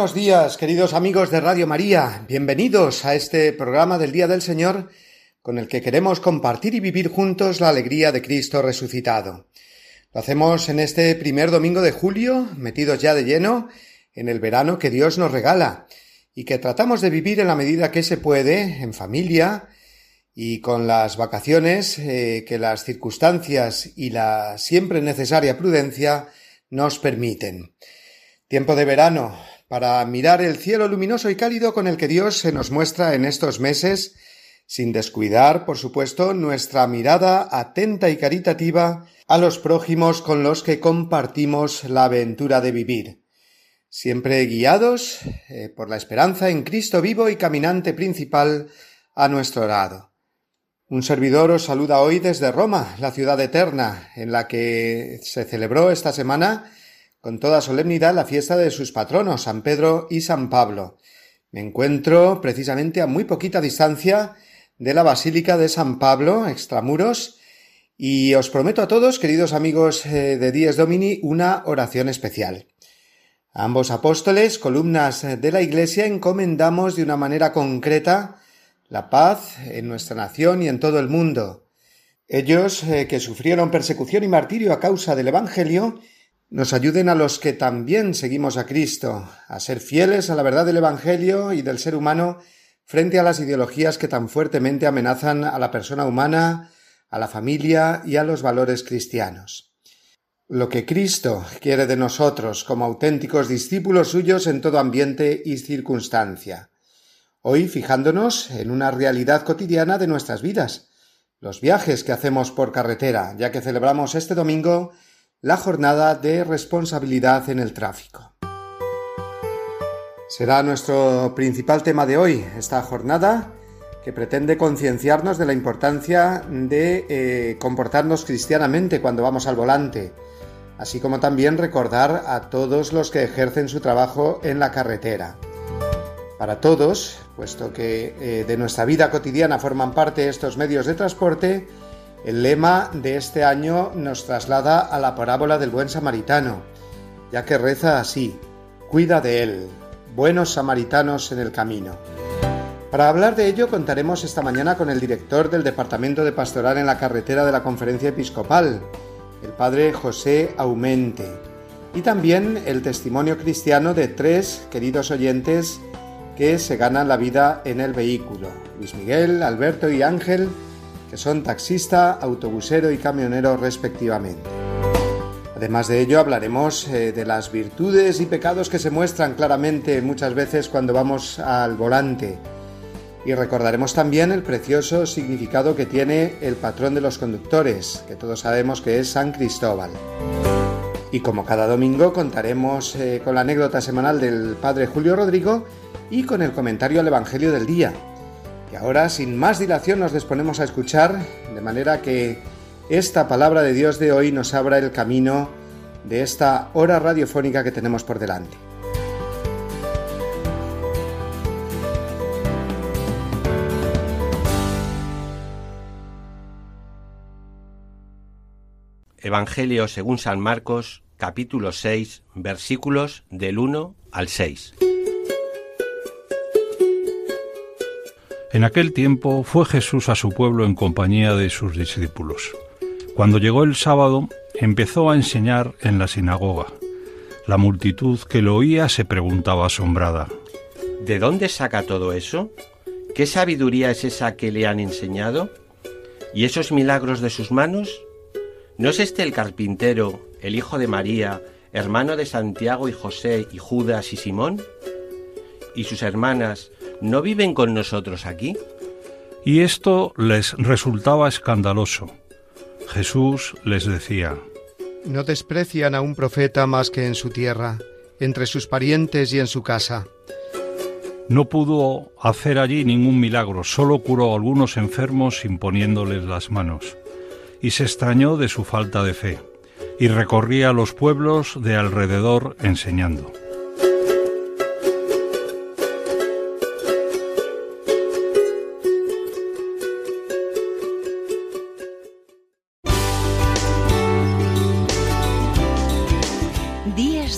Buenos días, queridos amigos de Radio María. Bienvenidos a este programa del Día del Señor con el que queremos compartir y vivir juntos la alegría de Cristo resucitado. Lo hacemos en este primer domingo de julio, metidos ya de lleno en el verano que Dios nos regala y que tratamos de vivir en la medida que se puede, en familia y con las vacaciones eh, que las circunstancias y la siempre necesaria prudencia nos permiten. Tiempo de verano, para mirar el cielo luminoso y cálido con el que Dios se nos muestra en estos meses, sin descuidar, por supuesto, nuestra mirada atenta y caritativa a los prójimos con los que compartimos la aventura de vivir, siempre guiados eh, por la esperanza en Cristo vivo y caminante principal a nuestro lado. Un servidor os saluda hoy desde Roma, la ciudad eterna, en la que se celebró esta semana con toda solemnidad la fiesta de sus patronos, San Pedro y San Pablo. Me encuentro precisamente a muy poquita distancia de la Basílica de San Pablo, extramuros, y os prometo a todos, queridos amigos eh, de Dies Domini, una oración especial. Ambos apóstoles, columnas de la Iglesia, encomendamos de una manera concreta la paz en nuestra nación y en todo el mundo. Ellos, eh, que sufrieron persecución y martirio a causa del Evangelio, nos ayuden a los que también seguimos a Cristo, a ser fieles a la verdad del Evangelio y del ser humano frente a las ideologías que tan fuertemente amenazan a la persona humana, a la familia y a los valores cristianos. Lo que Cristo quiere de nosotros como auténticos discípulos suyos en todo ambiente y circunstancia. Hoy fijándonos en una realidad cotidiana de nuestras vidas, los viajes que hacemos por carretera, ya que celebramos este domingo la jornada de responsabilidad en el tráfico. Será nuestro principal tema de hoy, esta jornada que pretende concienciarnos de la importancia de eh, comportarnos cristianamente cuando vamos al volante, así como también recordar a todos los que ejercen su trabajo en la carretera. Para todos, puesto que eh, de nuestra vida cotidiana forman parte estos medios de transporte, el lema de este año nos traslada a la parábola del buen samaritano, ya que reza así, cuida de él, buenos samaritanos en el camino. Para hablar de ello contaremos esta mañana con el director del Departamento de Pastoral en la Carretera de la Conferencia Episcopal, el padre José Aumente, y también el testimonio cristiano de tres queridos oyentes que se ganan la vida en el vehículo, Luis Miguel, Alberto y Ángel, que son taxista, autobusero y camionero respectivamente. Además de ello hablaremos eh, de las virtudes y pecados que se muestran claramente muchas veces cuando vamos al volante. Y recordaremos también el precioso significado que tiene el patrón de los conductores, que todos sabemos que es San Cristóbal. Y como cada domingo contaremos eh, con la anécdota semanal del Padre Julio Rodrigo y con el comentario al Evangelio del día, y ahora, sin más dilación, nos disponemos a escuchar, de manera que esta palabra de Dios de hoy nos abra el camino de esta hora radiofónica que tenemos por delante. Evangelio según San Marcos, capítulo 6, versículos del 1 al 6. En aquel tiempo fue Jesús a su pueblo en compañía de sus discípulos. Cuando llegó el sábado, empezó a enseñar en la sinagoga. La multitud que lo oía se preguntaba asombrada. ¿De dónde saca todo eso? ¿Qué sabiduría es esa que le han enseñado? ¿Y esos milagros de sus manos? ¿No es este el carpintero, el hijo de María, hermano de Santiago y José y Judas y Simón? ¿Y sus hermanas no viven con nosotros aquí? Y esto les resultaba escandaloso. Jesús les decía, No desprecian a un profeta más que en su tierra, entre sus parientes y en su casa. No pudo hacer allí ningún milagro, solo curó a algunos enfermos imponiéndoles las manos. Y se extrañó de su falta de fe, y recorría los pueblos de alrededor enseñando.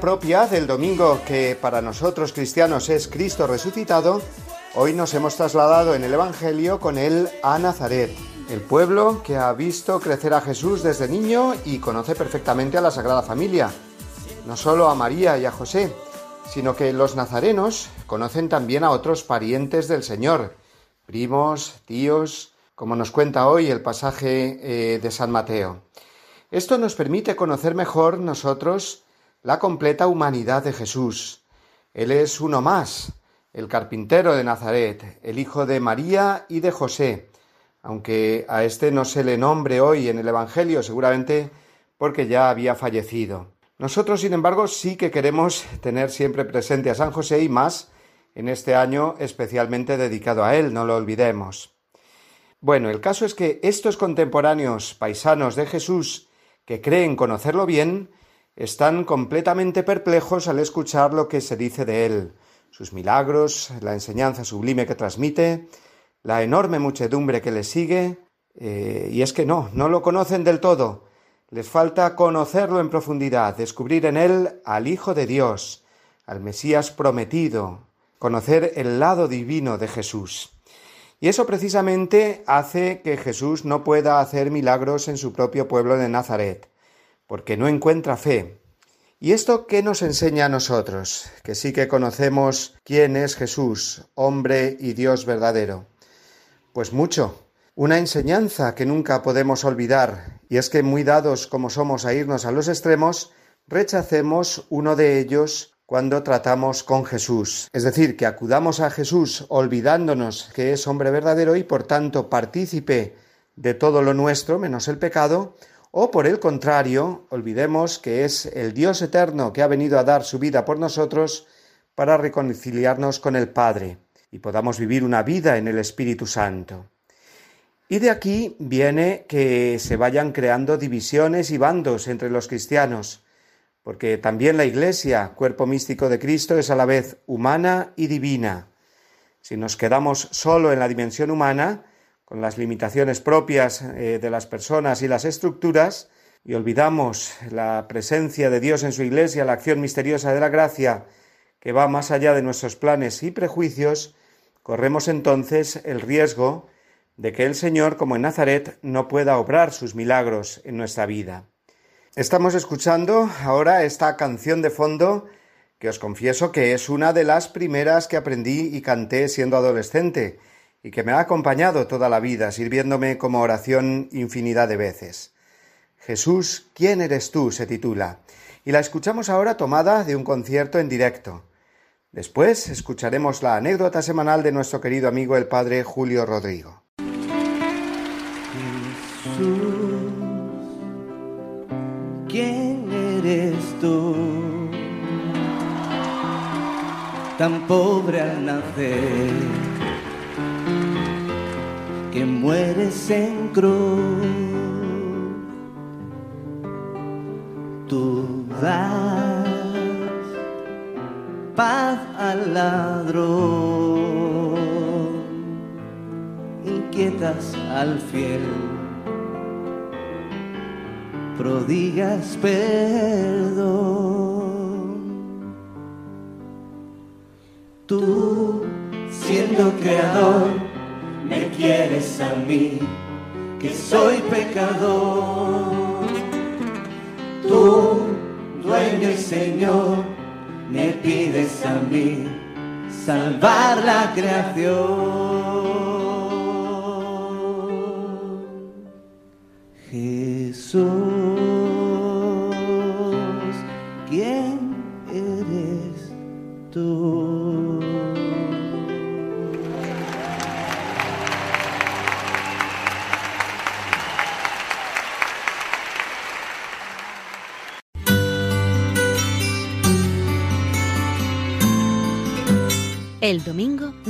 Propia del domingo que para nosotros cristianos es Cristo resucitado, hoy nos hemos trasladado en el Evangelio con él a Nazaret, el pueblo que ha visto crecer a Jesús desde niño y conoce perfectamente a la Sagrada Familia, no solo a María y a José, sino que los nazarenos conocen también a otros parientes del Señor, primos, tíos, como nos cuenta hoy el pasaje eh, de San Mateo. Esto nos permite conocer mejor nosotros la completa humanidad de Jesús. Él es uno más, el carpintero de Nazaret, el hijo de María y de José, aunque a este no se le nombre hoy en el Evangelio, seguramente porque ya había fallecido. Nosotros, sin embargo, sí que queremos tener siempre presente a San José y más en este año especialmente dedicado a él, no lo olvidemos. Bueno, el caso es que estos contemporáneos paisanos de Jesús que creen conocerlo bien, están completamente perplejos al escuchar lo que se dice de él, sus milagros, la enseñanza sublime que transmite, la enorme muchedumbre que le sigue, eh, y es que no, no lo conocen del todo, les falta conocerlo en profundidad, descubrir en él al Hijo de Dios, al Mesías prometido, conocer el lado divino de Jesús. Y eso precisamente hace que Jesús no pueda hacer milagros en su propio pueblo de Nazaret, porque no encuentra fe. ¿Y esto qué nos enseña a nosotros, que sí que conocemos quién es Jesús, hombre y Dios verdadero? Pues mucho. Una enseñanza que nunca podemos olvidar, y es que muy dados como somos a irnos a los extremos, rechacemos uno de ellos cuando tratamos con Jesús. Es decir, que acudamos a Jesús olvidándonos que es hombre verdadero y por tanto partícipe de todo lo nuestro menos el pecado, o por el contrario, olvidemos que es el Dios eterno que ha venido a dar su vida por nosotros para reconciliarnos con el Padre y podamos vivir una vida en el Espíritu Santo. Y de aquí viene que se vayan creando divisiones y bandos entre los cristianos, porque también la Iglesia, cuerpo místico de Cristo, es a la vez humana y divina. Si nos quedamos solo en la dimensión humana, con las limitaciones propias eh, de las personas y las estructuras, y olvidamos la presencia de Dios en su Iglesia, la acción misteriosa de la gracia, que va más allá de nuestros planes y prejuicios, corremos entonces el riesgo de que el Señor, como en Nazaret, no pueda obrar sus milagros en nuestra vida. Estamos escuchando ahora esta canción de fondo que os confieso que es una de las primeras que aprendí y canté siendo adolescente y que me ha acompañado toda la vida, sirviéndome como oración infinidad de veces. Jesús, ¿quién eres tú? se titula, y la escuchamos ahora tomada de un concierto en directo. Después escucharemos la anécdota semanal de nuestro querido amigo el padre Julio Rodrigo. Jesús, ¿quién eres tú? Tan pobre al nacer, que mueres en cruz. Tú das paz al ladrón, inquietas al fiel, prodigas perdón. Tú, siendo creador, que soy pecador. Tú, dueño y Señor, me pides a mí salvar la creación.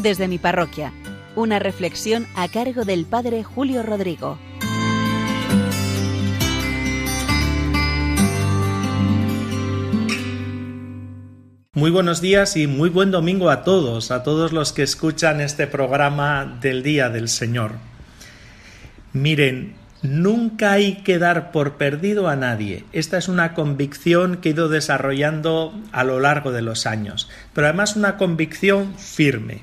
Desde mi parroquia. Una reflexión a cargo del Padre Julio Rodrigo. Muy buenos días y muy buen domingo a todos, a todos los que escuchan este programa del Día del Señor. Miren, nunca hay que dar por perdido a nadie. Esta es una convicción que he ido desarrollando a lo largo de los años, pero además una convicción firme.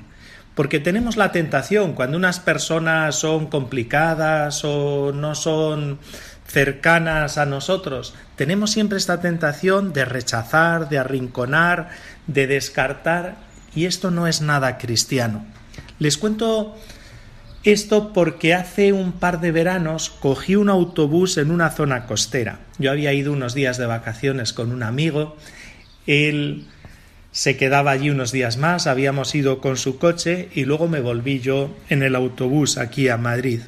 Porque tenemos la tentación, cuando unas personas son complicadas o no son cercanas a nosotros, tenemos siempre esta tentación de rechazar, de arrinconar, de descartar, y esto no es nada cristiano. Les cuento esto porque hace un par de veranos cogí un autobús en una zona costera. Yo había ido unos días de vacaciones con un amigo, él se quedaba allí unos días más, habíamos ido con su coche y luego me volví yo en el autobús aquí a Madrid.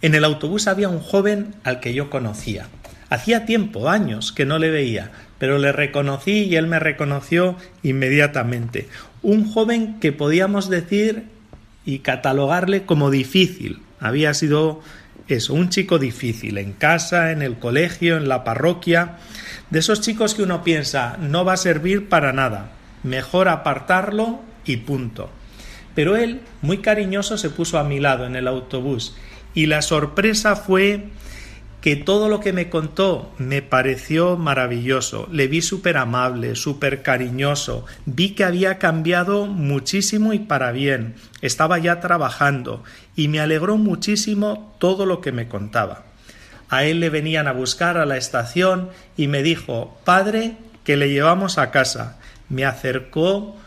En el autobús había un joven al que yo conocía. Hacía tiempo, años, que no le veía, pero le reconocí y él me reconoció inmediatamente. Un joven que podíamos decir y catalogarle como difícil. Había sido eso, un chico difícil, en casa, en el colegio, en la parroquia, de esos chicos que uno piensa no va a servir para nada, mejor apartarlo y punto. Pero él, muy cariñoso, se puso a mi lado en el autobús y la sorpresa fue que todo lo que me contó me pareció maravilloso. Le vi súper amable, súper cariñoso. Vi que había cambiado muchísimo y para bien. Estaba ya trabajando y me alegró muchísimo todo lo que me contaba. A él le venían a buscar a la estación y me dijo, Padre, que le llevamos a casa. Me acercó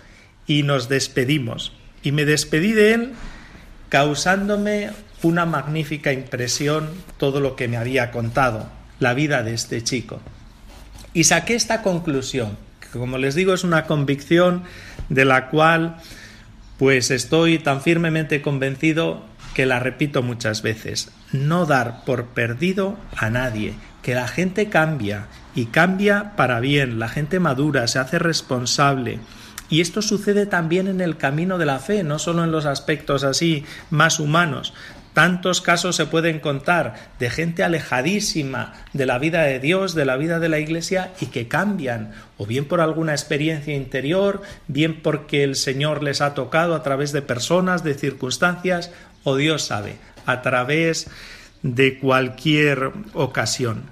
y nos despedimos. Y me despedí de él causándome una magnífica impresión todo lo que me había contado, la vida de este chico. Y saqué esta conclusión, que como les digo es una convicción de la cual pues estoy tan firmemente convencido que la repito muchas veces, no dar por perdido a nadie, que la gente cambia y cambia para bien, la gente madura, se hace responsable, y esto sucede también en el camino de la fe, no solo en los aspectos así más humanos, Tantos casos se pueden contar de gente alejadísima de la vida de Dios, de la vida de la Iglesia y que cambian, o bien por alguna experiencia interior, bien porque el Señor les ha tocado a través de personas, de circunstancias, o Dios sabe, a través de cualquier ocasión.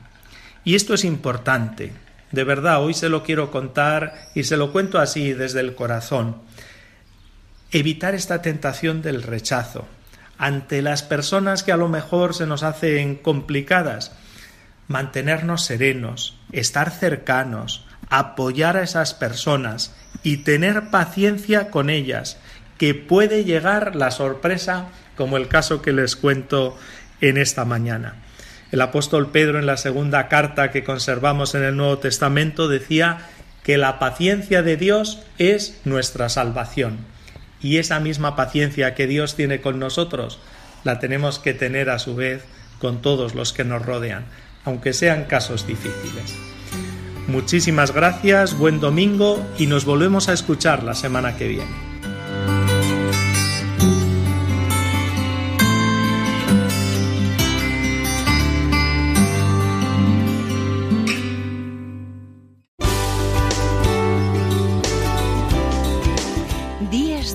Y esto es importante. De verdad, hoy se lo quiero contar y se lo cuento así desde el corazón. Evitar esta tentación del rechazo ante las personas que a lo mejor se nos hacen complicadas, mantenernos serenos, estar cercanos, apoyar a esas personas y tener paciencia con ellas, que puede llegar la sorpresa como el caso que les cuento en esta mañana. El apóstol Pedro en la segunda carta que conservamos en el Nuevo Testamento decía que la paciencia de Dios es nuestra salvación y esa misma paciencia que Dios tiene con nosotros, la tenemos que tener a su vez con todos los que nos rodean, aunque sean casos difíciles. Muchísimas gracias, buen domingo y nos volvemos a escuchar la semana que viene.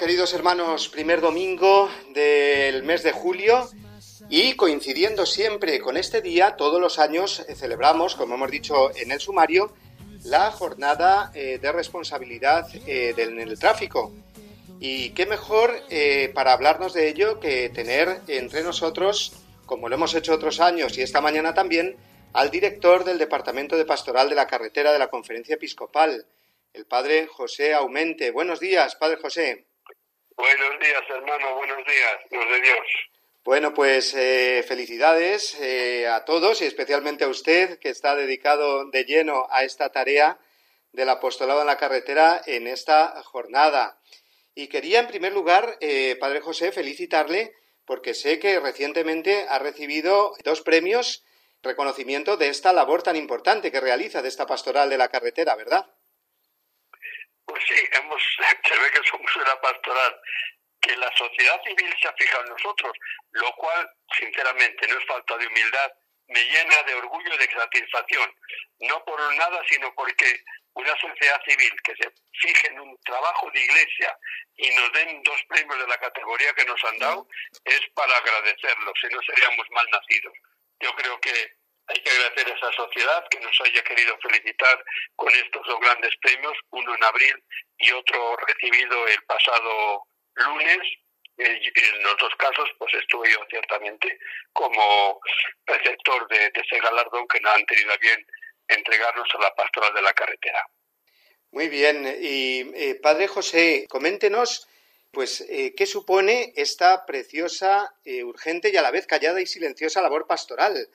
Queridos hermanos, primer domingo del mes de julio y coincidiendo siempre con este día, todos los años eh, celebramos, como hemos dicho en el sumario, la jornada eh, de responsabilidad eh, en el tráfico. Y qué mejor para hablarnos de ello que tener entre nosotros, como lo hemos hecho otros años y esta mañana también, al director del Departamento de Pastoral de la Carretera de la Conferencia Episcopal, el padre José Aumente. Buenos días, padre José. Buenos días, hermano, buenos días, Dios de Dios. Bueno, pues eh, felicidades eh, a todos y especialmente a usted que está dedicado de lleno a esta tarea del apostolado en la carretera en esta jornada. Y quería, en primer lugar, eh, Padre José, felicitarle porque sé que recientemente ha recibido dos premios reconocimiento de esta labor tan importante que realiza de esta pastoral de la carretera, ¿verdad? Pues sí, hemos, se ve que somos una pastoral que la sociedad civil se ha fijado en nosotros, lo cual, sinceramente, no es falta de humildad, me llena de orgullo y de satisfacción. No por nada, sino porque una sociedad civil que se fije en un trabajo de iglesia y nos den dos premios de la categoría que nos han dado, es para agradecerlo, si no seríamos mal nacidos. Yo creo que hay que agradecer a esa sociedad que nos haya querido felicitar con estos dos grandes premios, uno en abril y otro recibido el pasado lunes. En los dos casos, pues estuve yo ciertamente como receptor de, ese galardón que nos han tenido bien entregarnos a la pastoral de la carretera. Muy bien. Y eh, Padre José, coméntenos, pues, eh, ¿qué supone esta preciosa, eh, urgente y a la vez callada y silenciosa labor pastoral?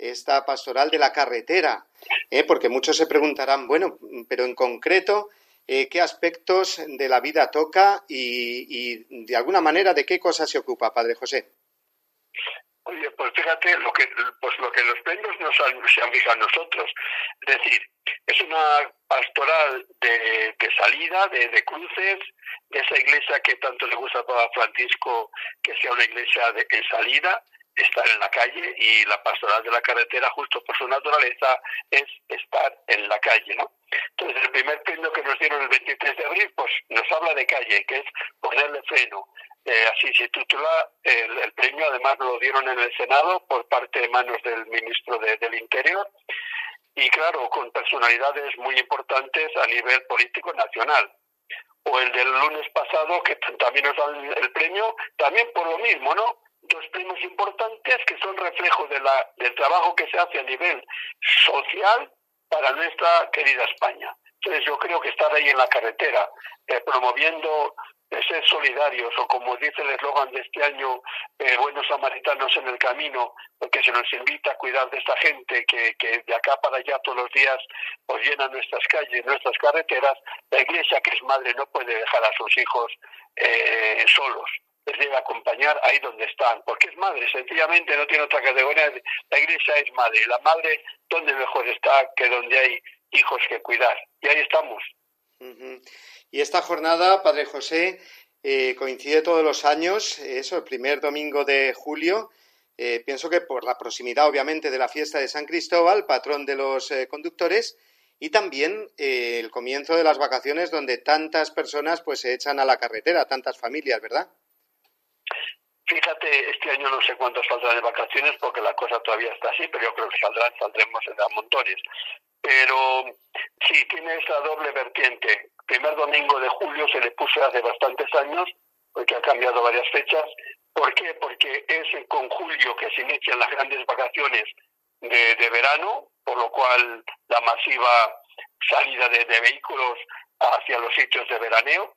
Esta pastoral de la carretera, ¿eh? porque muchos se preguntarán, bueno, pero en concreto, eh, ¿qué aspectos de la vida toca y, de alguna manera de qué cosas se ocupa, Padre José? Oye, pues fíjate lo que, pues lo que los premios nos han, se han fijado nosotros. Es decir, es una pastoral de, salida, de, cruces, de esa iglesia que tanto le gusta a Francisco, que sea una iglesia de, en salida, estar en la calle y la pastoral de la carretera, justo por su naturaleza, es estar en la calle, ¿no? Entonces, el primer premio que nos dieron el 23 de abril, pues nos habla de calle, que es ponerle freno. Eh, así se titula el, premio, además lo dieron en el Senado por parte de manos del ministro del Interior y claro, con personalidades muy importantes a nivel político nacional. O el del lunes pasado, que también nos dan el premio, también por lo mismo, ¿no? Dos primos importantes que son reflejo de la, del trabajo que se hace a nivel social para nuestra querida España. Entonces yo creo que estar ahí en la carretera, eh, promoviendo eh, ser solidarios, o como dice el eslogan de este año, eh, buenos samaritanos en el camino, porque se nos invita a cuidar de esta gente que, que de acá para allá todos los días pues llena nuestras calles, nuestras carreteras, la iglesia que es madre no puede dejar a sus hijos solos les debe acompañar ahí donde están, porque es madre, sencillamente no tiene otra categoría. La iglesia es madre, la madre donde mejor está que donde hay hijos que cuidar. Y ahí estamos. Y esta jornada, Padre José, eh, coincide todos los años, eso, el primer domingo de julio. Eh, pienso que por la proximidad, obviamente, de la fiesta de San Cristóbal, patrón de los eh, conductores, y también el comienzo de las vacaciones donde tantas personas pues se echan a la carretera, tantas familias, ¿verdad? Fíjate, este año no sé cuántos saldrán de vacaciones porque la cosa todavía está así, pero yo creo que saldrán, saldremos a montones. Pero sí, tiene esa doble vertiente. Primer domingo de julio se le puso hace bastantes años, porque ha cambiado varias fechas. ¿Por qué? Porque es con julio que se inician las grandes vacaciones de, verano, por lo cual la masiva salida de vehículos hacia los sitios de veraneo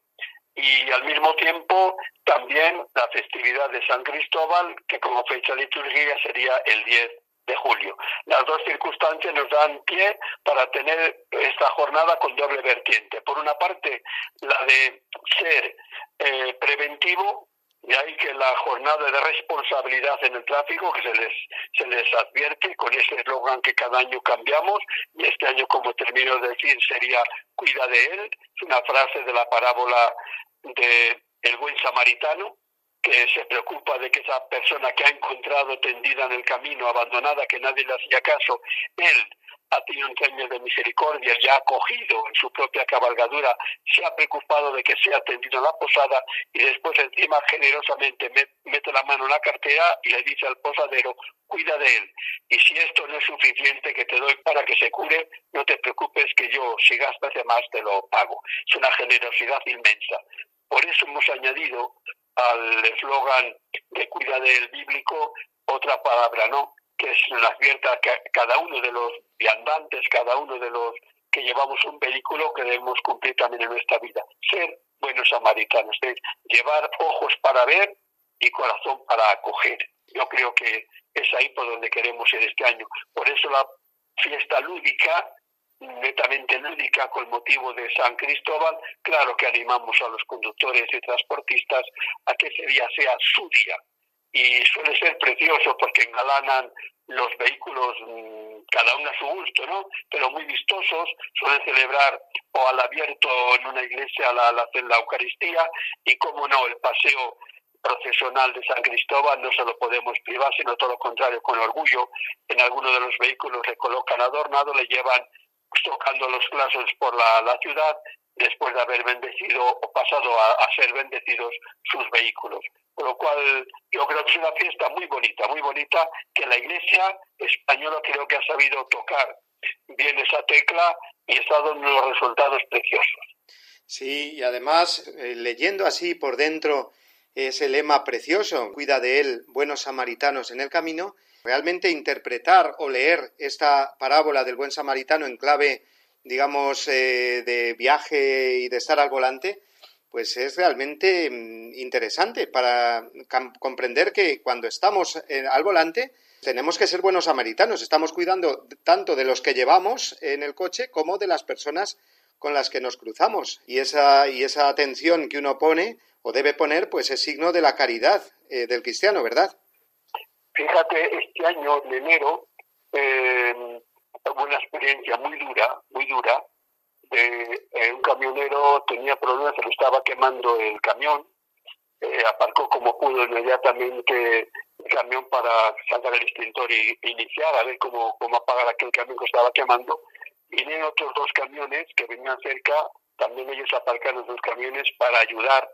y al mismo tiempo también la festividad de San Cristóbal, que como fecha litúrgica sería el 10 de julio. Las dos circunstancias nos dan pie para tener esta jornada con doble vertiente. Por una parte, la de ser eh, preventivo, y ahí que la jornada de responsabilidad en el tráfico, que se les, se les advierte con ese eslogan que cada año cambiamos, y este año, como termino de decir, sería cuida de él, es una frase de la parábola de el buen samaritano, que se preocupa de que esa persona que ha encontrado tendida en el camino, abandonada, que nadie le hacía caso, él ha tenido un sueño de misericordia y ha acogido en su propia cabalgadura, se ha preocupado de que sea atendido en la posada y después encima generosamente mete la mano en la cartera y le dice al posadero, cuida de él. Y si esto no es suficiente que te doy para que se cure, no te preocupes que yo, si gastas de más, te lo pago. Es una generosidad inmensa. Por eso hemos añadido al eslogan de cuida del bíblico otra palabra, ¿no? Que es nos advierta que cada uno de los viandantes, cada uno de los que llevamos un vehículo que debemos cumplir también en nuestra vida. Ser buenos samaritanos, llevar ojos para ver y corazón para acoger. Yo creo que es ahí por donde queremos ir este año. Por eso la fiesta lúdica netamente lúdica con motivo de San Cristóbal, claro que animamos a los conductores y transportistas a que ese día sea su día. Y suele ser precioso porque engalanan los vehículos mm, cada uno a su gusto, ¿no? Pero muy vistosos, suelen celebrar o al abierto en una iglesia la, la, la Eucaristía y, como no, el paseo procesional de San Cristóbal no se lo podemos privar, sino todo lo contrario, con orgullo. En alguno de los vehículos le colocan adornado, le llevan tocando los plazos por la, ciudad después de haber bendecido o pasado a, ser bendecidos sus vehículos. Con lo cual yo creo que es una fiesta muy bonita, muy bonita, que la Iglesia española creo que ha sabido tocar bien esa tecla y está dando unos resultados preciosos. Sí, y además, eh, leyendo así por dentro ese lema precioso, cuida de él, buenos samaritanos en el camino, realmente interpretar o leer esta parábola del buen samaritano en clave, digamos, eh, de viaje y de estar al volante, pues es realmente mm, interesante para comprender que cuando estamos eh, al volante tenemos que ser buenos samaritanos, estamos cuidando tanto de los que llevamos en el coche como de las personas con las que nos cruzamos y esa, y esa atención que uno pone o debe poner pues es signo de la caridad eh, del cristiano, ¿verdad? Fíjate, este año, de enero, eh, una experiencia muy dura, muy dura. De, eh, un camionero tenía problemas, se le estaba quemando el camión, eh, aparcó como pudo inmediatamente el camión para sacar el extintor y iniciar a ver cómo, cómo apagar aquel camión que estaba quemando. Vinieron otros dos camiones que venían cerca, también ellos aparcaron dos camiones para ayudar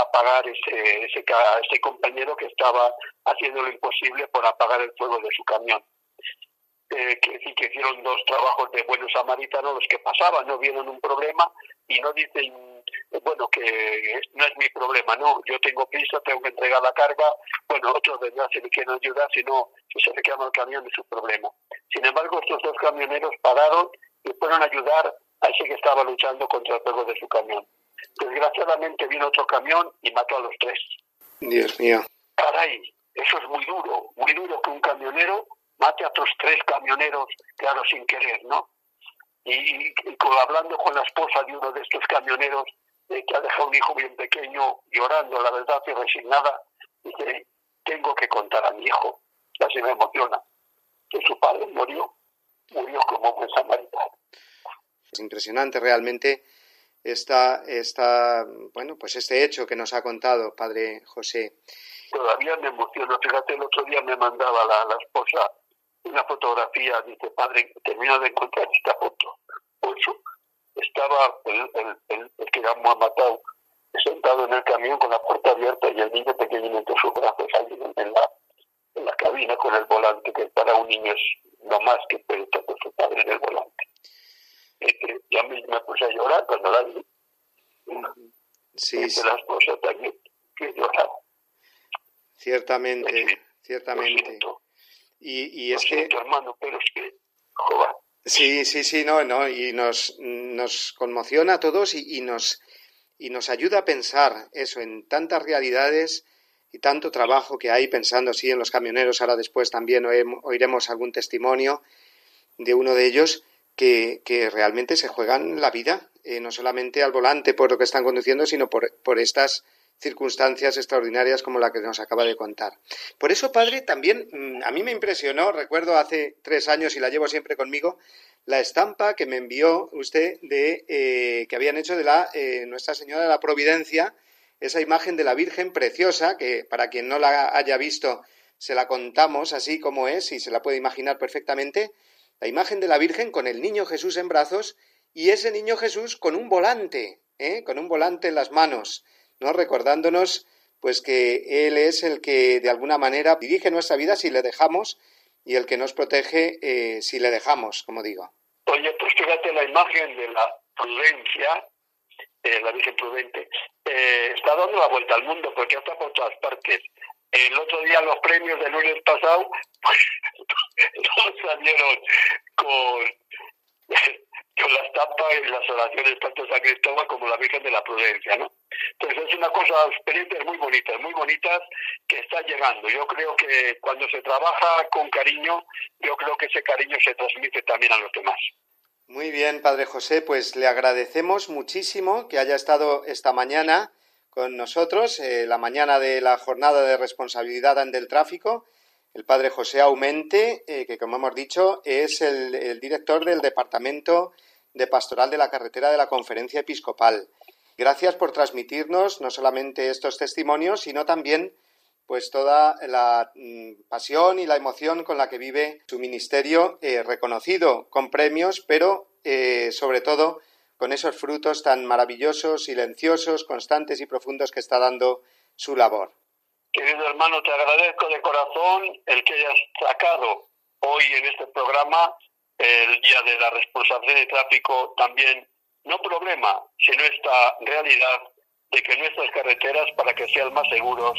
apagar ese, ese, ese compañero que estaba haciendo lo imposible por apagar el fuego de su camión. Eh, que, que hicieron dos trabajos de buenos samaritanos los que pasaban, no vieron un problema y no dicen bueno, que no es mi problema, no, yo tengo prisa, tengo que entregar la carga, bueno, otros vendrán si me quieren ayudar, si no, si se le quema el camión es su problema. Sin embargo, estos dos camioneros pararon y fueron a ayudar a ese que estaba luchando contra el fuego de su camión. Desgraciadamente vino otro camión y mató a los tres. Dios mío. Caray, eso es muy duro, muy duro que un camionero mate a otros tres camioneros, claro, sin querer, ¿no? Y, y- y con- hablando con la esposa de uno de estos camioneros, eh, que ha dejado un hijo bien pequeño, llorando, la verdad, y resignada, dice, tengo que contar a mi hijo. Casi me emociona. Que su padre murió, murió como buen samaritano. Es impresionante realmente esta, esta, bueno, pues este hecho que nos ha contado Padre José. todavía me emociono. Fíjate, el otro día me mandaba la, la esposa una fotografía, dice, padre, termino de encontrar esta foto. Ocho. Estaba el, el, el, el que matado sentado en el camión con la puerta abierta y el niño pequeño entre sus brazos ahí en, la, en la cabina con el volante, que para un niño es lo más que puede estar con su padre en el volante. Es que ya me, me puse a llorar cuando la vi. Sí, Y sí, la esposa también, que lloraba. ciertamente, Lo ciertamente. siento. Y, es que hermano, pero es que, joder, Sí, sí, sí, no, no, y nos, nos conmociona a todos y, y nos, y nos ayuda a pensar eso en tantas realidades y tanto trabajo que hay pensando, sí, en los camioneros. Ahora después también oiremos algún testimonio de uno de ellos que, que realmente se juegan la vida, eh, no solamente al volante por lo que están conduciendo, sino por, por estas circunstancias extraordinarias como la que nos acaba de contar. Por eso, padre, también mm, a mí me impresionó, recuerdo hace tres años y la llevo siempre conmigo, la estampa que me envió usted de eh, que habían hecho de la eh, Nuestra Señora de la Providencia, esa imagen de la Virgen preciosa, que para quien no la haya visto se la contamos así como es y se la puede imaginar perfectamente, la imagen de la Virgen con el niño Jesús en brazos y ese niño Jesús con un volante, ¿eh? con un volante en las manos, ¿no? recordándonos pues que Él es el que de alguna manera dirige nuestra vida si le dejamos y el que nos protege eh, si le dejamos, como digo. Oye, pues fíjate la imagen de la prudencia, eh, la Virgen Prudente, eh, está dando la vuelta al mundo porque está por todas partes. El otro día los premios del lunes pasado, pues todos salieron con, con la estampa y las oraciones tanto San Cristóbal como la Virgen de la Prudencia, ¿no? Entonces es una cosa, experiencias muy bonitas, muy bonitas que están llegando. Yo creo que cuando se trabaja con cariño, yo creo que ese cariño se transmite también a los demás. Muy bien, Padre José, pues le agradecemos muchísimo que haya estado esta mañana con nosotros, eh, la mañana de la jornada de responsabilidad ante el tráfico. El Padre José Aumente, eh, que como hemos dicho, es el, director del Departamento de Pastoral de la Carretera de la Conferencia Episcopal. Gracias por transmitirnos no solamente estos testimonios, sino también pues toda la mm, pasión y la emoción con la que vive su ministerio, eh, reconocido con premios, pero eh, sobre todo con esos frutos tan maravillosos, silenciosos, constantes y profundos que está dando su labor. Querido hermano, te agradezco de corazón el que hayas sacado hoy en este programa el Día de la Responsabilidad de Tráfico también, no problema, sino esta realidad de que nuestras carreteras, para que sean más seguros,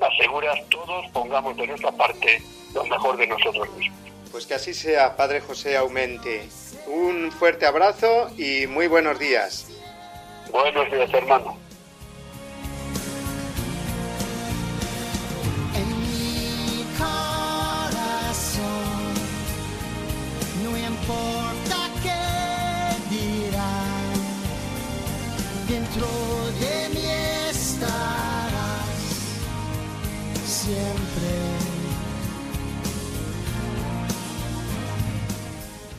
más seguras, todos pongamos de nuestra parte lo mejor de nosotros mismos. Pues que así sea, Padre José Aumente. Un fuerte abrazo y muy buenos días. Buenos días, hermano.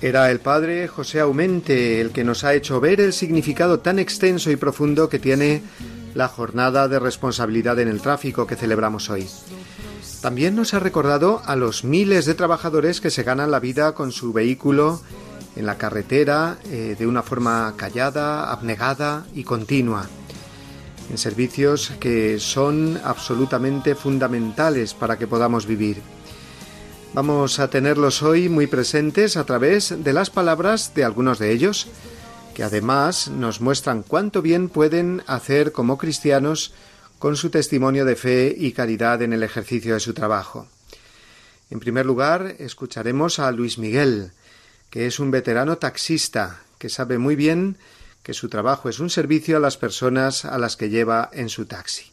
Era el padre José Aumente el que nos ha hecho ver el significado tan extenso y profundo que tiene la jornada de responsabilidad en el tráfico que celebramos hoy. También nos ha recordado a los miles de trabajadores que se ganan la vida con su vehículo en la carretera eh, de una forma callada, abnegada y continua, en servicios que son absolutamente fundamentales para que podamos vivir. Vamos a tenerlos hoy muy presentes a través de las palabras de algunos de ellos que además nos muestran cuánto bien pueden hacer como cristianos con su testimonio de fe y caridad en el ejercicio de su trabajo. En primer lugar, escucharemos a Luis Miguel, que es un veterano taxista que sabe muy bien que su trabajo es un servicio a las personas a las que lleva en su taxi.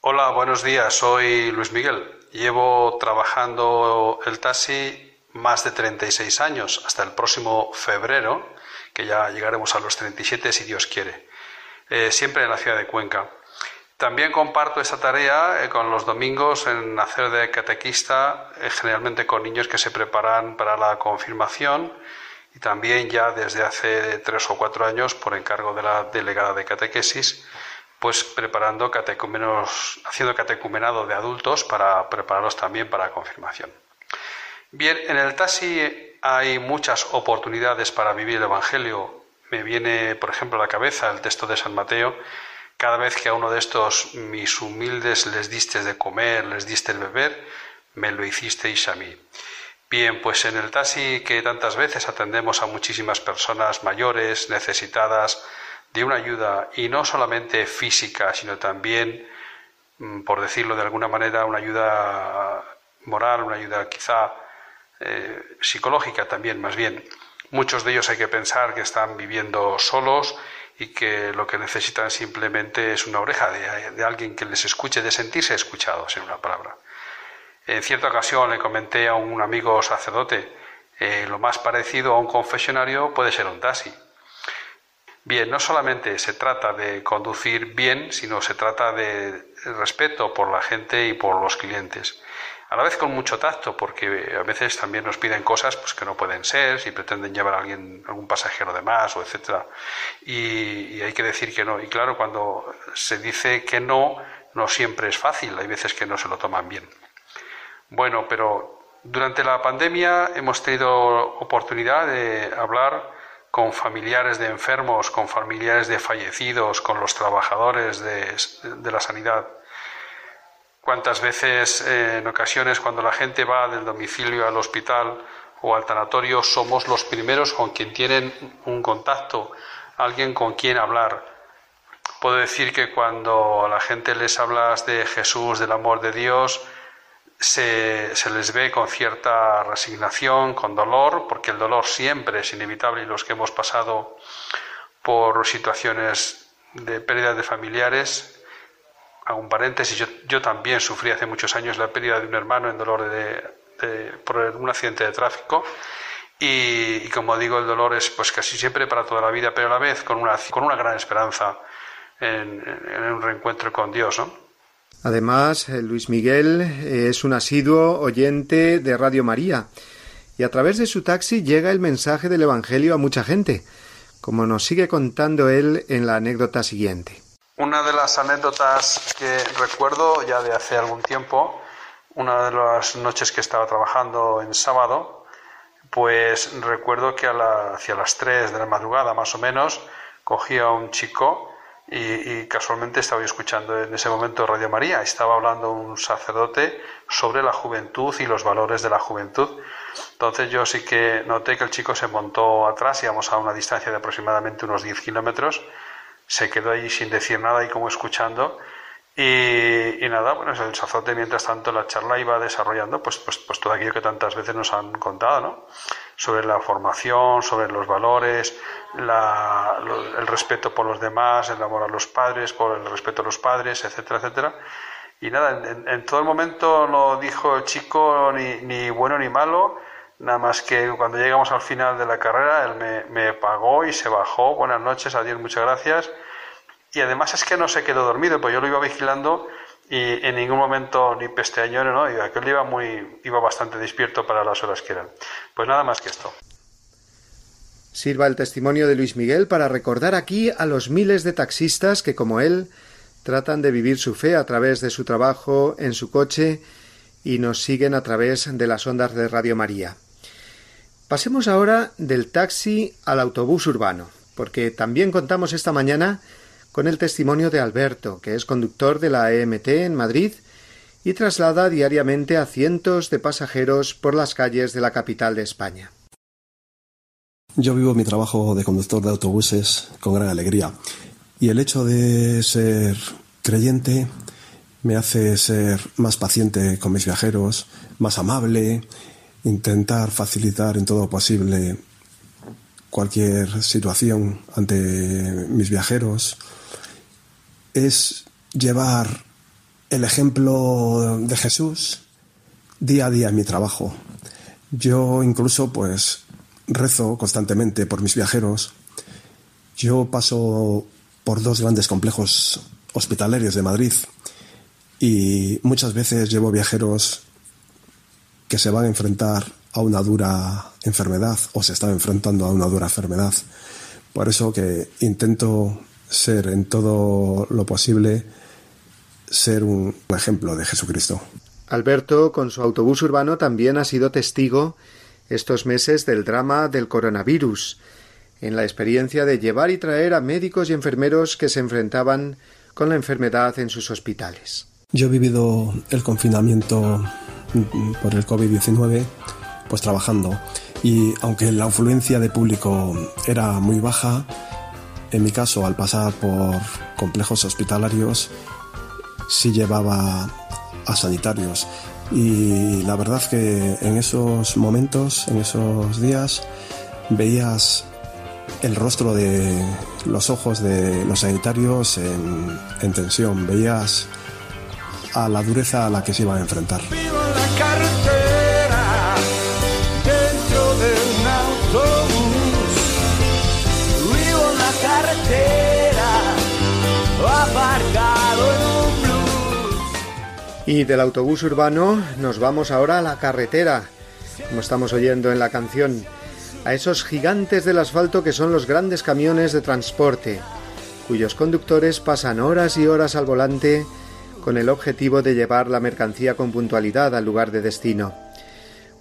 Hola, buenos días. Soy Luis Miguel. Llevo trabajando el taxi más de 36 años, hasta el próximo febrero, que ya llegaremos a los 37 si Dios quiere. Eh, siempre en la ciudad de Cuenca. También comparto esa tarea eh, con los domingos en hacer de catequista, eh, generalmente con niños que se preparan para la confirmación y también ya desde hace tres o cuatro años por encargo de la delegada de catequesis, pues preparando catecumenos, haciendo catecumenado de adultos para prepararlos también para confirmación. Bien, en el taxi hay muchas oportunidades para vivir el Evangelio. Me viene, por ejemplo, a la cabeza el texto de San Mateo, cada vez que a uno de estos mis humildes les diste de comer, les diste de beber, me lo hicisteis a mí. Bien, pues en el taxi que tantas veces atendemos a muchísimas personas mayores, necesitadas de una ayuda, y no solamente física, sino también, mm, por decirlo de alguna manera, una ayuda moral, una ayuda quizá eh, psicológica también, más bien. Muchos de ellos hay que pensar que están viviendo solos, y que lo que necesitan simplemente es una oreja de, alguien que les escuche, de sentirse escuchados en una palabra. En cierta ocasión le comenté a un amigo sacerdote, eh, lo más parecido a un confesionario puede ser un taxi. Bien, no solamente se trata de conducir bien, sino se trata de respeto por la gente y por los clientes a la vez con mucho tacto, porque a veces también nos piden cosas pues, que no pueden ser, si pretenden llevar a alguien, algún pasajero de más, o etcétera, y, y hay que decir que no. Y claro, cuando se dice que no, no siempre es fácil, hay veces que no se lo toman bien. Bueno, pero durante la pandemia hemos tenido oportunidad de hablar con familiares de enfermos, con familiares de fallecidos, con los trabajadores de, de la sanidad cuántas veces eh, en ocasiones cuando la gente va del domicilio al hospital o al tanatorio somos los primeros con quien tienen un contacto, alguien con quien hablar. Puedo decir que cuando a la gente les hablas de Jesús, del amor de Dios, se, se, les ve con cierta resignación, con dolor, porque el dolor siempre es inevitable y los que hemos pasado por situaciones de pérdida de familiares, hago un paréntesis, yo, yo, también sufrí hace muchos años la pérdida de un hermano en dolor de, por un accidente de tráfico. Y, como digo, el dolor es pues casi siempre para toda la vida, pero a la vez con una, con una gran esperanza en, un reencuentro con Dios. Además, eh, Luis Miguel es un asiduo oyente de Radio María y a través de su taxi llega el mensaje del Evangelio a mucha gente, como nos sigue contando él en la anécdota siguiente. Una de las anécdotas que recuerdo ya de hace algún tiempo, una de las noches que estaba trabajando en sábado, pues recuerdo que hacia las 3 de la madrugada más o menos cogía a un chico y, casualmente estaba escuchando en ese momento Radio María. Estaba hablando un sacerdote sobre la juventud y los valores de la juventud. Entonces yo sí que noté que el chico se montó atrás, íbamos a una distancia de aproximadamente unos 10 kilómetros, se quedó allí sin decir nada y como escuchando. Y, nada, bueno, el sacerdote mientras tanto la charla iba desarrollando pues, pues, pues todo aquello que tantas veces nos han contado, ¿no? Sobre la formación, sobre los valores, la, el respeto por los demás, el amor a los padres, por el respeto a los padres, etcétera, etcétera. Y nada, en, todo momento no dijo el chico ni, ni bueno ni malo, Nada más que cuando llegamos al final de la carrera, él me, pagó y se bajó. Buenas noches, adiós, muchas gracias. Y además es que no se quedó dormido, pues yo lo iba vigilando y en ningún momento ni pesteñón, ¿no? Y aquel iba, muy, iba bastante despierto para las horas que eran. Pues nada más que esto. Sirva el testimonio de Luis Miguel para recordar aquí a los miles de taxistas que, como él, tratan de vivir su fe a través de su trabajo en su coche y nos siguen a través de las ondas de Radio María. Pasemos ahora del taxi al autobús urbano, porque también contamos esta mañana con el testimonio de Alberto, que es conductor de la EMT en Madrid y traslada diariamente a cientos de pasajeros por las calles de la capital de España. Yo vivo mi trabajo de conductor de autobuses con gran alegría y el hecho de ser creyente me hace ser más paciente con mis viajeros, más amable, intentar facilitar en todo posible cualquier situación ante mis viajeros. Es llevar el ejemplo de Jesús día a día en mi trabajo. Yo incluso pues rezo constantemente por mis viajeros. Yo paso por dos grandes complejos hospitalarios de Madrid y muchas veces llevo viajeros que se van a enfrentar a una dura enfermedad o se están enfrentando a una dura enfermedad. Por eso que intento ser en todo lo posible ser un ejemplo de Jesucristo. Alberto, con su autobús urbano, también ha sido testigo estos meses del drama del coronavirus, en la experiencia de llevar y traer a médicos y enfermeros que se enfrentaban con la enfermedad en sus hospitales. Yo he vivido el confinamiento por el COVID-19 pues trabajando y aunque la afluencia de público era muy baja, en mi caso al pasar por complejos hospitalarios sí llevaba a sanitarios y la verdad que en esos momentos, en esos días, veías el rostro de los ojos de los sanitarios en, en tensión, veías a la dureza a la que se iban a enfrentar. Y del autobús urbano nos vamos ahora a la carretera, como estamos oyendo en la canción, a esos gigantes del asfalto que son los grandes camiones de transporte, cuyos conductores pasan horas y horas al volante con el objetivo de llevar la mercancía con puntualidad al lugar de destino.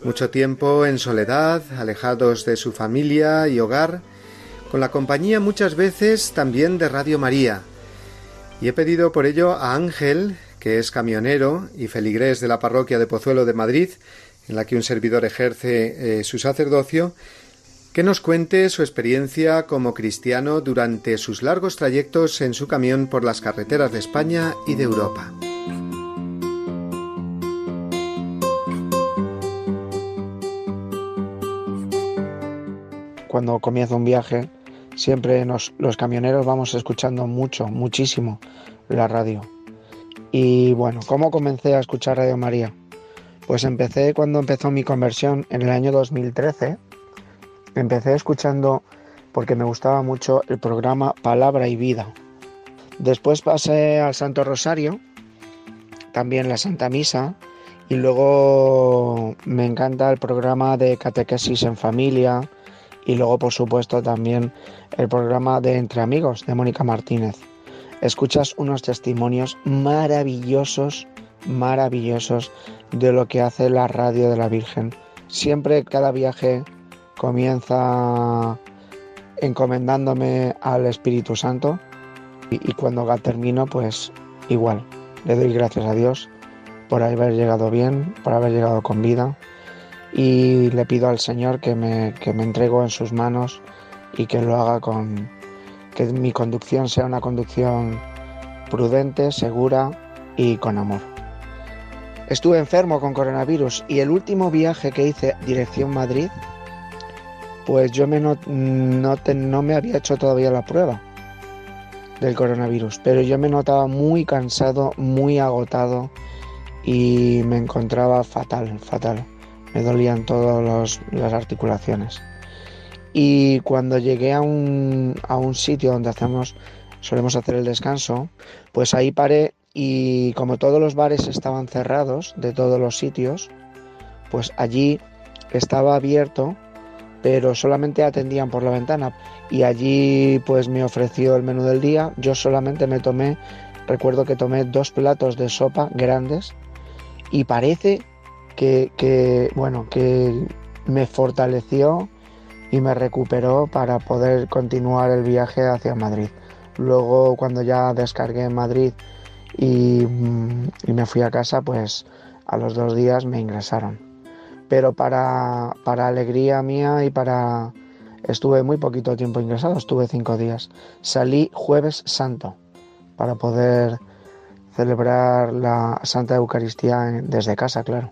Mucho tiempo en soledad, alejados de su familia y hogar, con la compañía muchas veces también de Radio María. Y he pedido por ello a Ángel, que es camionero y feligrés de la parroquia de Pozuelo de Madrid, en la que un servidor ejerce eh, su sacerdocio, que nos cuente su experiencia como cristiano durante sus largos trayectos en su camión por las carreteras de España y de Europa. Cuando comienza un viaje, siempre nos, los camioneros vamos escuchando mucho, muchísimo la radio. Y bueno, ¿cómo comencé a escuchar Radio María? Pues empecé cuando empezó mi conversión en el año 2013 Empecé escuchando porque me gustaba mucho el programa Palabra y Vida. Después pasé al Santo Rosario, también la Santa Misa, y luego me encanta el programa de Catequesis en Familia, y luego por supuesto también el programa de Entre Amigos de Mónica Martínez. Escuchas unos testimonios maravillosos, maravillosos de lo que hace la radio de la Virgen. Siempre cada viaje comienza encomendándome al Espíritu Santo y, y cuando termino pues igual le doy gracias a Dios por haber llegado bien, por haber llegado con vida y le pido al Señor que me, que me entrego en sus manos y que lo haga con que mi conducción sea una conducción prudente, segura y con amor. Estuve enfermo con coronavirus y el último viaje que hice dirección Madrid pues yo me no, no, te- no me había hecho todavía la prueba del coronavirus, pero yo me notaba muy cansado, muy agotado y me encontraba fatal, fatal. Me dolían todas las articulaciones. Y cuando llegué a un, a un sitio donde hacemos, solemos hacer el descanso, pues ahí paré y como todos los bares estaban cerrados de todos los sitios, pues allí estaba abierto pero solamente atendían por la ventana y allí pues me ofreció el menú del día. Yo solamente me tomé, recuerdo que tomé dos platos de sopa grandes y parece que, que, bueno, que me fortaleció y me recuperó para poder continuar el viaje hacia Madrid. Luego cuando ya descargué en Madrid y, mm, y me fui a casa, pues a los dos días me ingresaron pero para, para alegría mía y para Estuve muy poquito tiempo ingresado, estuve cinco días. Salí jueves santo para poder celebrar la Santa Eucaristía desde casa, claro.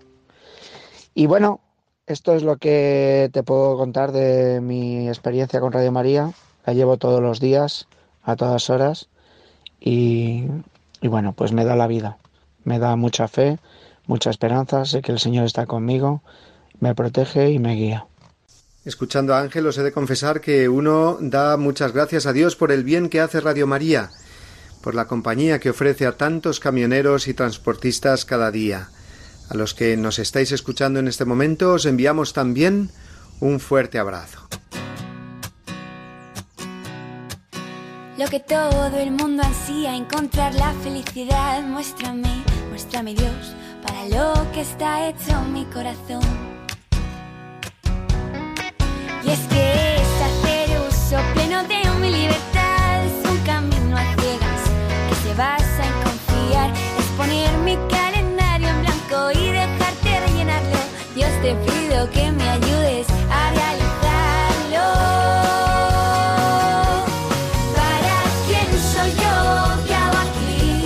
Y bueno, esto es lo que te puedo contar de mi experiencia con Radio María. La llevo todos los días, a todas horas, y, y bueno, pues me da la vida, me da mucha fe, mucha esperanza, sé que el Señor está conmigo, me protege y me guía. Escuchando a Ángel, os he de confesar que uno da muchas gracias a Dios por el bien que hace Radio María, por la compañía que ofrece a tantos camioneros y transportistas cada día. A los que nos estáis escuchando en este momento os enviamos también un fuerte abrazo. Lo que todo el mundo ansía, encontrar la felicidad. Muéstrame, muéstrame Dios, para lo que está hecho mi corazón. Y es que es hacer uso pleno de mi libertad, te pido que me ayudes a realizarlo. ¿Para quién soy yo? ¿Qué hago aquí?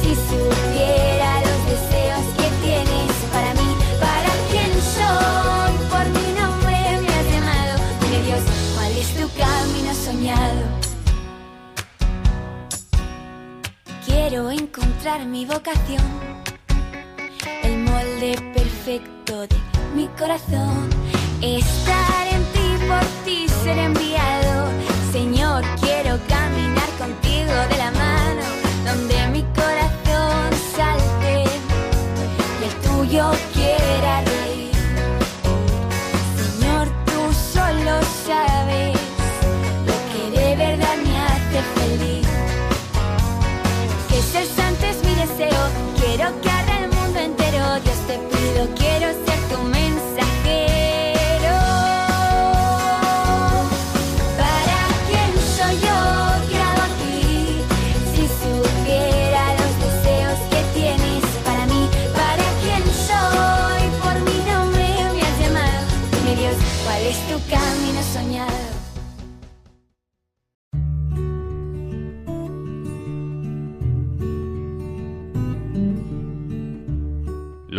Si supiera los deseos que tienes para mí, ¿para quién soy? Por mi nombre me has llamado. Dime Dios, ¿cuál es tu camino soñado? Quiero encontrar mi vocación, el molde perfecto de mi corazón. Estar en ti, por ti ser enviado. Señor, quiero caminar contigo de la mano, donde mi corazón salte y el tuyo quiera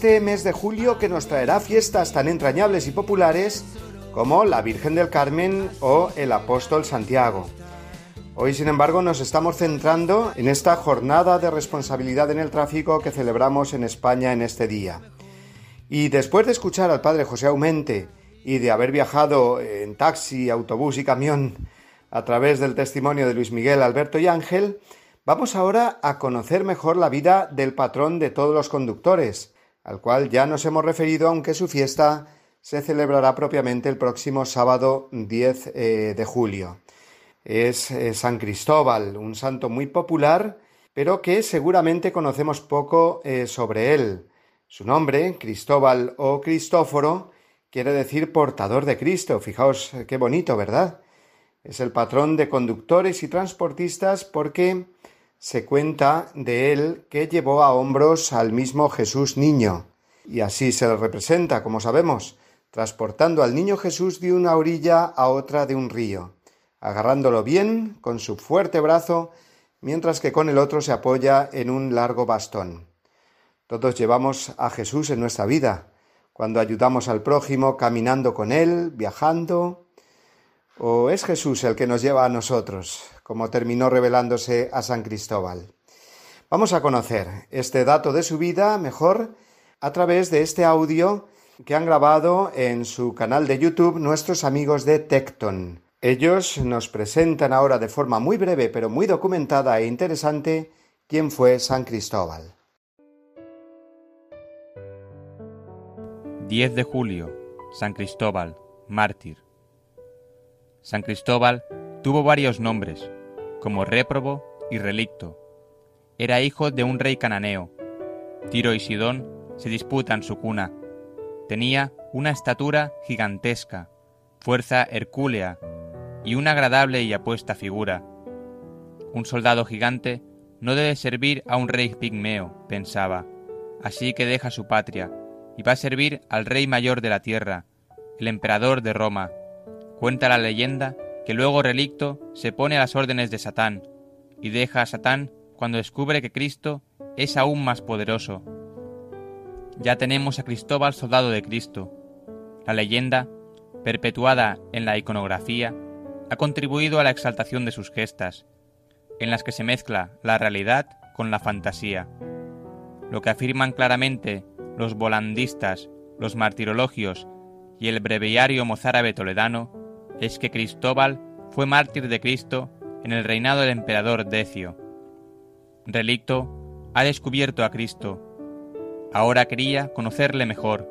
Este mes de julio que nos traerá fiestas tan entrañables y populares como la Virgen del Carmen o el Apóstol Santiago. Hoy, sin embargo, nos estamos centrando en esta jornada de responsabilidad en el tráfico que celebramos en España en este día. Y después de escuchar al padre José Aumente y de haber viajado en taxi, autobús y camión a través del testimonio de Luis Miguel, Alberto y Ángel, vamos ahora a conocer mejor la vida del patrón de todos los conductores, al cual ya nos hemos referido, aunque su fiesta se celebrará propiamente el próximo sábado 10 eh, de julio. Es eh, San Cristóbal, un santo muy popular, pero que seguramente conocemos poco eh, sobre él. Su nombre, Cristóbal o Cristóforo, quiere decir portador de Cristo. Fijaos qué bonito, ¿verdad? Es el patrón de conductores y transportistas porque se cuenta de él que llevó a hombros al mismo Jesús niño. Y así se le representa, como sabemos, transportando al niño Jesús de una orilla a otra de un río, agarrándolo bien con su fuerte brazo, mientras que con el otro se apoya en un largo bastón. Todos llevamos a Jesús en nuestra vida, cuando ayudamos al prójimo caminando con él, viajando, o es Jesús el que nos lleva a nosotros, como terminó revelándose a San Cristóbal. Vamos a conocer este dato de su vida mejor a través de este audio que han grabado en su canal de YouTube nuestros amigos de Tecton. Ellos nos presentan ahora de forma muy breve pero muy documentada e interesante quién fue San Cristóbal. 10 de julio, San Cristóbal, mártir. San Cristóbal tuvo varios nombres, como réprobo y relicto. Era hijo de un rey cananeo. Tiro y Sidón se disputan su cuna. Tenía una estatura gigantesca, fuerza hercúlea y una agradable y apuesta figura. Un soldado gigante no debe servir a un rey pigmeo, pensaba, así que deja su patria y va a servir al rey mayor de la tierra, el emperador de Roma. Cuenta la leyenda que luego Relicto se pone a las órdenes de Satán y deja a Satán cuando descubre que Cristo es aún más poderoso. Ya tenemos a Cristóbal soldado de Cristo. La leyenda, perpetuada en la iconografía, ha contribuido a la exaltación de sus gestas, en las que se mezcla la realidad con la fantasía. Lo que afirman claramente los volandistas, los martirologios y el breviario mozárabe toledano es que Cristóbal fue mártir de Cristo en el reinado del emperador Decio. Relicto ha descubierto a Cristo. Ahora quería conocerle mejor.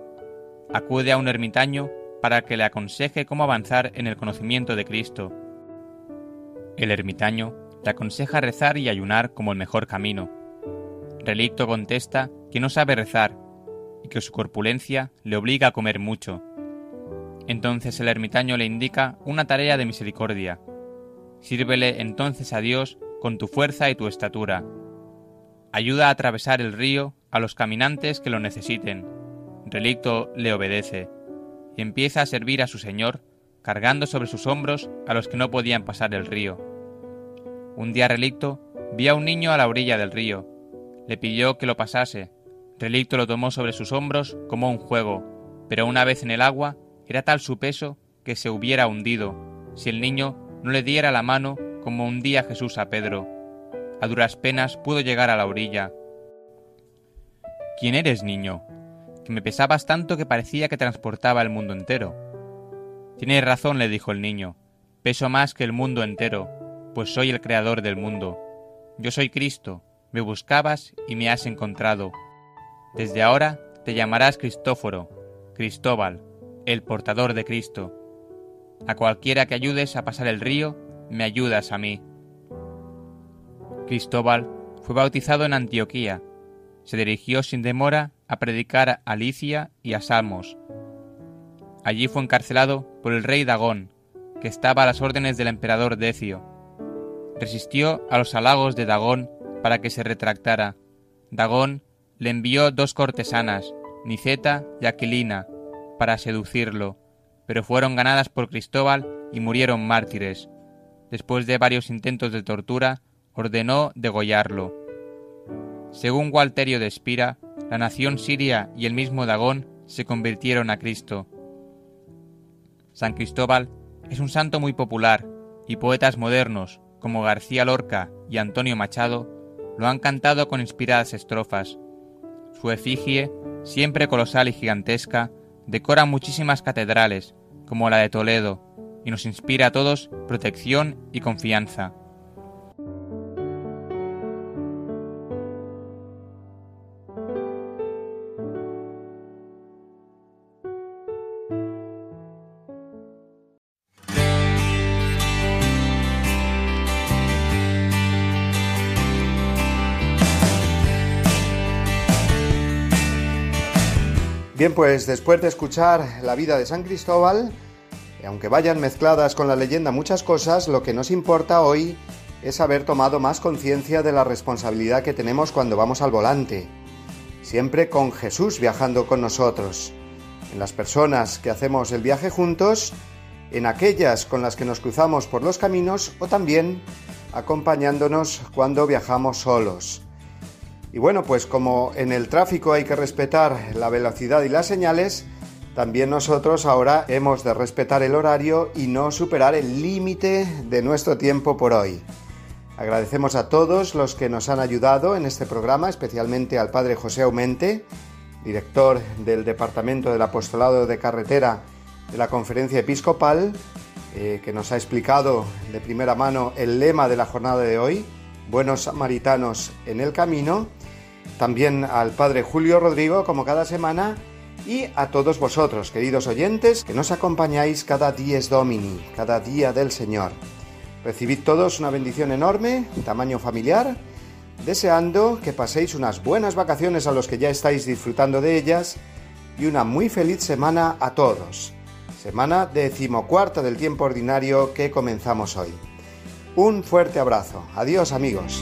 Acude a un ermitaño para que le aconseje cómo avanzar en el conocimiento de Cristo. El ermitaño le aconseja rezar y ayunar como el mejor camino. Relicto contesta que no sabe rezar y que su corpulencia le obliga a comer mucho. Entonces el ermitaño le indica una tarea de misericordia. Sírvele entonces a Dios con tu fuerza y tu estatura. Ayuda a atravesar el río a los caminantes que lo necesiten. Relicto le obedece y empieza a servir a su Señor, cargando sobre sus hombros a los que no podían pasar el río. Un día Relicto vio a un niño a la orilla del río. Le pidió que lo pasase, Relicto lo tomó sobre sus hombros como un juego, pero una vez en el agua era tal su peso que se hubiera hundido, si el niño no le diera la mano como un día Jesús a Pedro. A duras penas pudo llegar a la orilla. ¿Quién eres, niño? Que me pesabas tanto que parecía que transportaba el mundo entero. Tienes razón, le dijo el niño. Peso más que el mundo entero, pues soy el creador del mundo. Yo soy Cristo, me buscabas y me has encontrado. Desde ahora te llamarás Cristóforo, Cristóbal, el portador de Cristo. A cualquiera que ayudes a pasar el río, me ayudas a mí. Cristóbal fue bautizado en Antioquía. Se dirigió sin demora a predicar a Licia y a Samos. Allí fue encarcelado por el rey Dagón, que estaba a las órdenes del emperador Decio. Resistió a los halagos de Dagón para que se retractara. Dagón le envió dos cortesanas, Niceta y Aquilina, para seducirlo, pero fueron ganadas por Cristóbal y murieron mártires. Después de varios intentos de tortura, ordenó degollarlo. Según Walterio de Espira, la nación siria y el mismo Dagón se convirtieron a Cristo. San Cristóbal es un santo muy popular, y poetas modernos, como García Lorca y Antonio Machado, lo han cantado con inspiradas estrofas. Su efigie, siempre colosal y gigantesca, decora muchísimas catedrales, como la de Toledo, y nos inspira a todos protección y confianza. Bien, pues después de escuchar la vida de San Cristóbal, aunque vayan mezcladas con la leyenda muchas cosas, lo que nos importa hoy es haber tomado más conciencia de la responsabilidad que tenemos cuando vamos al volante, siempre con Jesús viajando con nosotros, en las personas que hacemos el viaje juntos, en aquellas con las que nos cruzamos por los caminos o también acompañándonos cuando viajamos solos. Y bueno, pues como en el tráfico hay que respetar la velocidad y las señales, también nosotros ahora hemos de respetar el horario y no superar el límite de nuestro tiempo por hoy. Agradecemos a todos los que nos han ayudado en este programa, especialmente al Padre José Aumente, director del Departamento del Apostolado de Carretera de la Conferencia Episcopal, eh, que nos ha explicado de primera mano el lema de la jornada de hoy, Buenos Samaritanos en el Camino, también al Padre Julio Rodrigo, como cada semana, y a todos vosotros, queridos oyentes, que nos acompañáis cada dies domini, cada día del Señor. Recibid todos una bendición enorme, tamaño familiar, deseando que paséis unas buenas vacaciones a los que ya estáis disfrutando de ellas y una muy feliz semana a todos. Semana decimocuarta del tiempo ordinario que comenzamos hoy. Un fuerte abrazo. Adiós amigos.